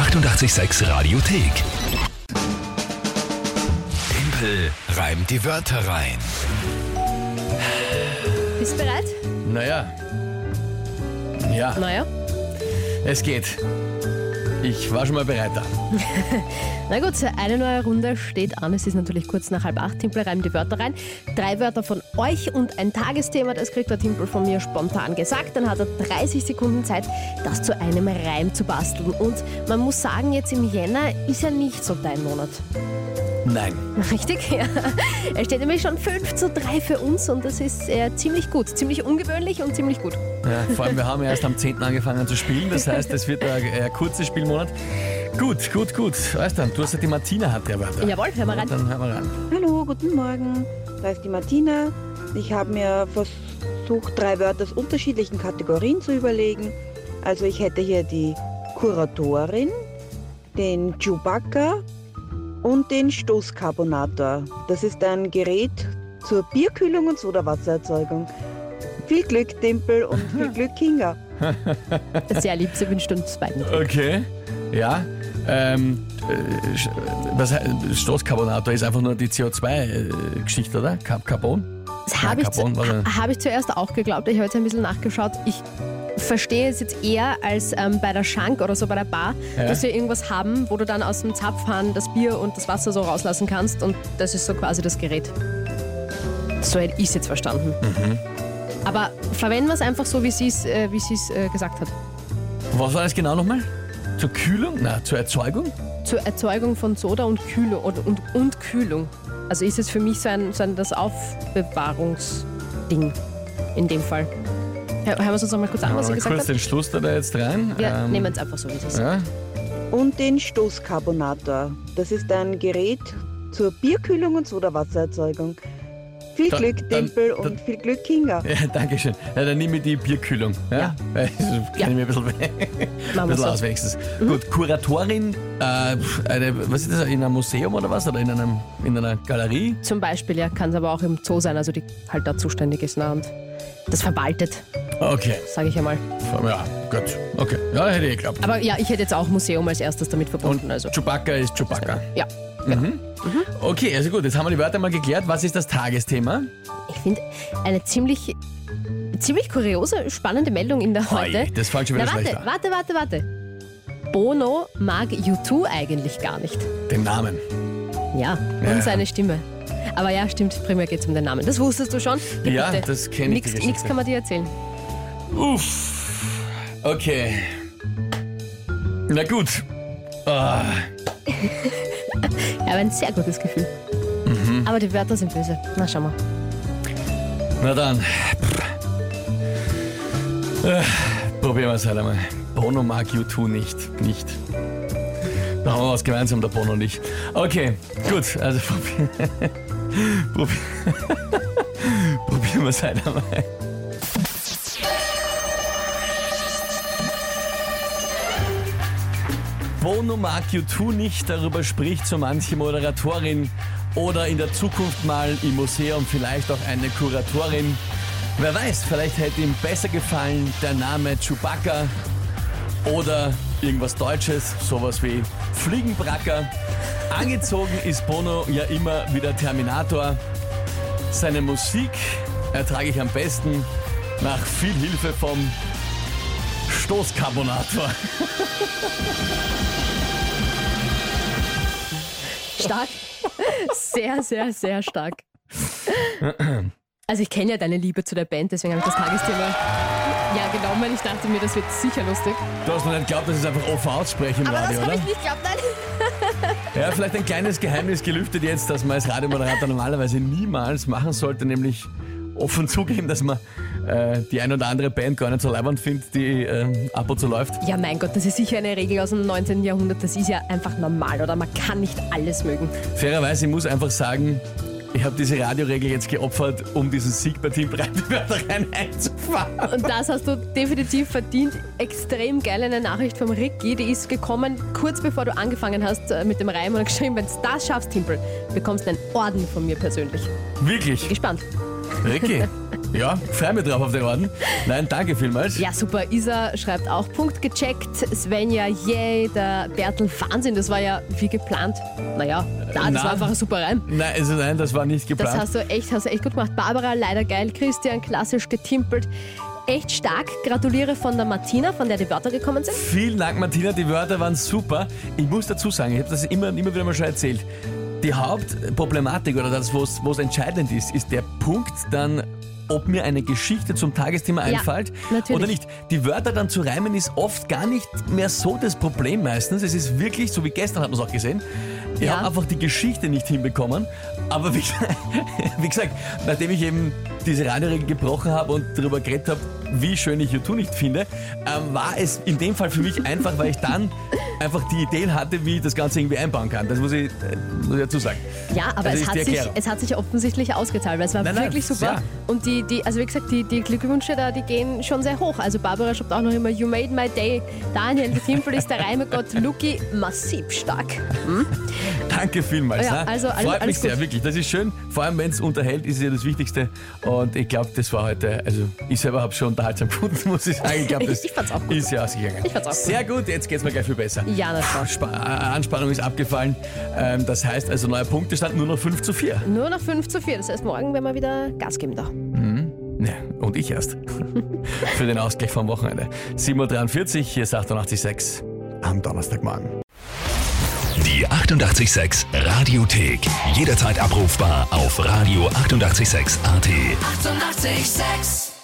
886 Radiothek. Tempel reimt die Wörter rein. Bist du bereit? Naja. Ja, Naja. es geht. Ich war schon mal bereit da. Na gut, eine neue Runde steht an. Es ist natürlich kurz nach halb acht. Timpel reimt die Wörter rein. Drei Wörter von euch und ein Tagesthema. Das kriegt der Timpel von mir spontan gesagt. Dann hat er 30 Sekunden Zeit, das zu einem Reim zu basteln. Und man muss sagen, jetzt im Jänner ist ja nicht so dein Monat. Nein. Richtig? Ja. Er steht nämlich schon 5 zu 3 für uns und das ist äh, ziemlich gut. Ziemlich ungewöhnlich und ziemlich gut. Ja, vor allem, wir haben ja erst am 10. angefangen zu spielen. Das heißt, es wird ein äh, kurzer Spielmonat. Gut, gut, gut. Weißt du, du hast ja die Martina hat drei Wörter. Jawohl, hör mal rein. Dann hören wir ran. Hallo, guten Morgen. Da ist die Martina. Ich habe mir versucht, drei Wörter aus unterschiedlichen Kategorien zu überlegen. Also ich hätte hier die Kuratorin, den Chewbacca und den Stoßkarbonator. Das ist ein Gerät zur Bierkühlung und Sodawassererzeugung. Viel Glück, Dimpel, und viel Glück, Kinga. Sehr lieb, sie wünscht uns beiden. Okay. Ja. Ähm, äh, was heißt, Stoßkarbonator ist einfach nur die CO2-Geschichte, oder? Car Carbon? Das habe Ja, ich, zu, Carbon war der- ha- habe ich zuerst auch geglaubt. Ich habe jetzt ein bisschen nachgeschaut. Ich verstehe es jetzt eher als ähm, bei der Schank oder so bei der Bar, Ja. dass wir irgendwas haben, wo du dann aus dem Zapfhahn das Bier und das Wasser so rauslassen kannst und das ist so quasi das Gerät. So hätte ich es jetzt verstanden. Mhm. Aber verwenden wir es einfach so, wie sie es äh, es, äh, gesagt hat. Was war das genau nochmal? Zur Kühlung? Nein, zur Erzeugung? Zur Erzeugung von Soda und Kühlung und, und, und Kühlung. Also ist es für mich so ein, so ein das Aufbewahrungsding in dem Fall. Hör- Hören wir uns nochmal kurz an, was sie gesagt kurz hat. den Schluss da jetzt rein. Wir Ähm, nehmen es einfach so, wie es ist. ja. Und den Stoßkarbonator. Das ist ein Gerät zur Bierkühlung und Sodawassererzeugung. Viel Glück, dann- dann- und viel Glück, Kinga. Ja, danke schön. Ja, dann nehme ich die Bierkühlung. Ja? Ja. Kann Ja. ich mir ein bisschen, ein bisschen so. aus wenigstens. Gut, Kuratorin, äh, eine, was ist das, in einem Museum oder was? Oder in, einem, in einer Galerie? Zum Beispiel, ja, kann es aber auch im Zoo sein, also die halt da zuständig ist na, und das verwaltet, Okay, sage ich einmal. ja, gut. Okay, ja, hätte ich geglaubt. Aber ja, ich hätte jetzt auch Museum als erstes damit verbunden. Und also. Chewbacca ist Chewbacca. Ja, Okay, also gut, jetzt haben wir die Wörter mal geklärt. Was ist das Tagesthema? ich finde eine ziemlich, ziemlich kuriose, spannende Meldung in der heute. Oi, das fängt schon wieder Na, warte, an. warte, warte, warte. Bono mag U2 eigentlich gar nicht. Den Namen. Ja, und Ja. seine Stimme. Aber ja, stimmt, primär geht es um den Namen. Das wusstest du schon? Ja, das kenn ich, die Nichts kann man dir erzählen. Uff. Okay. Na gut. Ah, Ich habe ein sehr gutes Gefühl. Mhm. Aber die Wörter sind böse. Na, schau mal. na dann. Äh, probieren wir es halt einmal. Bono mag U2 nicht. Nicht. Da haben wir was gemeinsam, der Bono und ich. Okay, gut. Also probieren, probieren, probieren wir es halt einmal. Bono mag U2 nicht, darüber spricht so manche Moderatorin oder in der Zukunft mal im Museum vielleicht auch eine Kuratorin. Wer weiß, vielleicht hätte ihm besser gefallen der Name Chewbacca oder irgendwas Deutsches, sowas wie Fliegenbracker. Angezogen ist Bono ja immer wie der Terminator. Seine Musik ertrage ich am besten nach viel Hilfe vom Stoßkarbonator. Stark. Sehr, sehr, sehr stark. Also ich kenne ja deine Liebe zu der Band, deswegen habe ich das Tagesthema ja genommen. Ich dachte mir, das wird sicher lustig. Du hast noch nicht geglaubt, dass ich es einfach offen ausspreche im Aber Radio, das habe oder? ich nicht geglaubt, nein. Ja, vielleicht ein kleines Geheimnis gelüftet jetzt, dass man als Radiomoderator normalerweise niemals machen sollte, nämlich offen zugeben, dass man äh, die ein oder andere Band gar nicht so leibend findet, die äh, ab und zu läuft. Ja, mein Gott, das ist sicher eine Regel aus dem 19. Jahrhundert. Das ist ja einfach normal, oder? Man kann nicht alles mögen. Fairerweise, ich muss einfach sagen, ich habe diese Radioregel jetzt geopfert, um diesen Sieg bei Team Breitenwörter rein einzufahren. Und das hast du definitiv verdient. Extrem geil eine Nachricht vom Ricky. Die ist gekommen kurz bevor du angefangen hast äh, mit dem Reim und geschrieben, wenn du das schaffst, Timpel, bekommst du einen Orden von mir persönlich. Wirklich, Gespannt. Ricky, Ja, freue mich drauf auf den Orden. Nein, danke vielmals. Ja, super. Isa schreibt auch Punkt gecheckt. Svenja, yay. Der Bertel, Wahnsinn. Das war ja wie geplant. Naja, da, das Na. war einfach ein super Reim. Nein, also nein, das war nicht Das geplant. hast du echt, hast du echt gut gemacht. Barbara, leider geil. Christian, klassisch getimpelt. Echt stark. Gratuliere von der Martina, von der die Wörter gekommen sind. Vielen Dank, Martina. Die Wörter waren super. Ich muss dazu sagen, ich habe das immer, immer wieder mal schon erzählt. Die Hauptproblematik oder das, wo es entscheidend ist, ist der Punkt dann, ob mir eine Geschichte zum Tagesthema Ja, einfällt natürlich. oder nicht. Die Wörter dann zu reimen ist oft gar nicht mehr so das Problem meistens. Es ist wirklich, so wie gestern hat man es auch gesehen, ich Ja. habe einfach die Geschichte nicht hinbekommen. Aber wie, wie gesagt, nachdem ich eben diese Radioregel gebrochen habe und darüber geredet habe, wie schön ich U2 nicht finde, ähm, war es in dem Fall für mich einfach, weil ich dann einfach die Ideen hatte, wie ich das Ganze irgendwie einbauen kann. Das muss ich, äh, muss ich dazu sagen. Ja, aber Also es, hat die sich, es hat sich offensichtlich ausgezahlt, weil es war Nein, nein, wirklich super. ja. Und die, die, also wie gesagt, die, die Glückwünsche da, die gehen schon sehr hoch. Also Barbara schreibt auch noch immer, you made my day. Daniel, der Timpel ist der Reimegott. Luki, massiv stark. Danke vielmals. Ja, also alles- Freut mich sehr, gut. wirklich. Das ist schön. Vor allem, wenn es unterhält, ist es ja das Wichtigste. Und ich glaube, das war heute, also ich selber habe schon unterhaltsam gefunden, muss ich sagen. Ich glaube, das Ich fand's auch gut. ist ja ausgegangen. Ich fand's auch gut. Sehr gut, jetzt geht's mir gleich viel besser. Ja. Spa äh, Anspannung ist abgefallen. Ähm, das heißt also, neuer Punktestand nur noch 5 zu 4. Nur noch 5 zu 4. Das heißt, morgen werden wir wieder Gas geben da. Ja, und ich erst. Für den Ausgleich vom Wochenende. 7.43 Uhr, hier ist 88.6 am Donnerstagmorgen. Die 88,6 Radiothek. Jederzeit abrufbar auf radio886.at. 88,6. Eighty-eight, sex.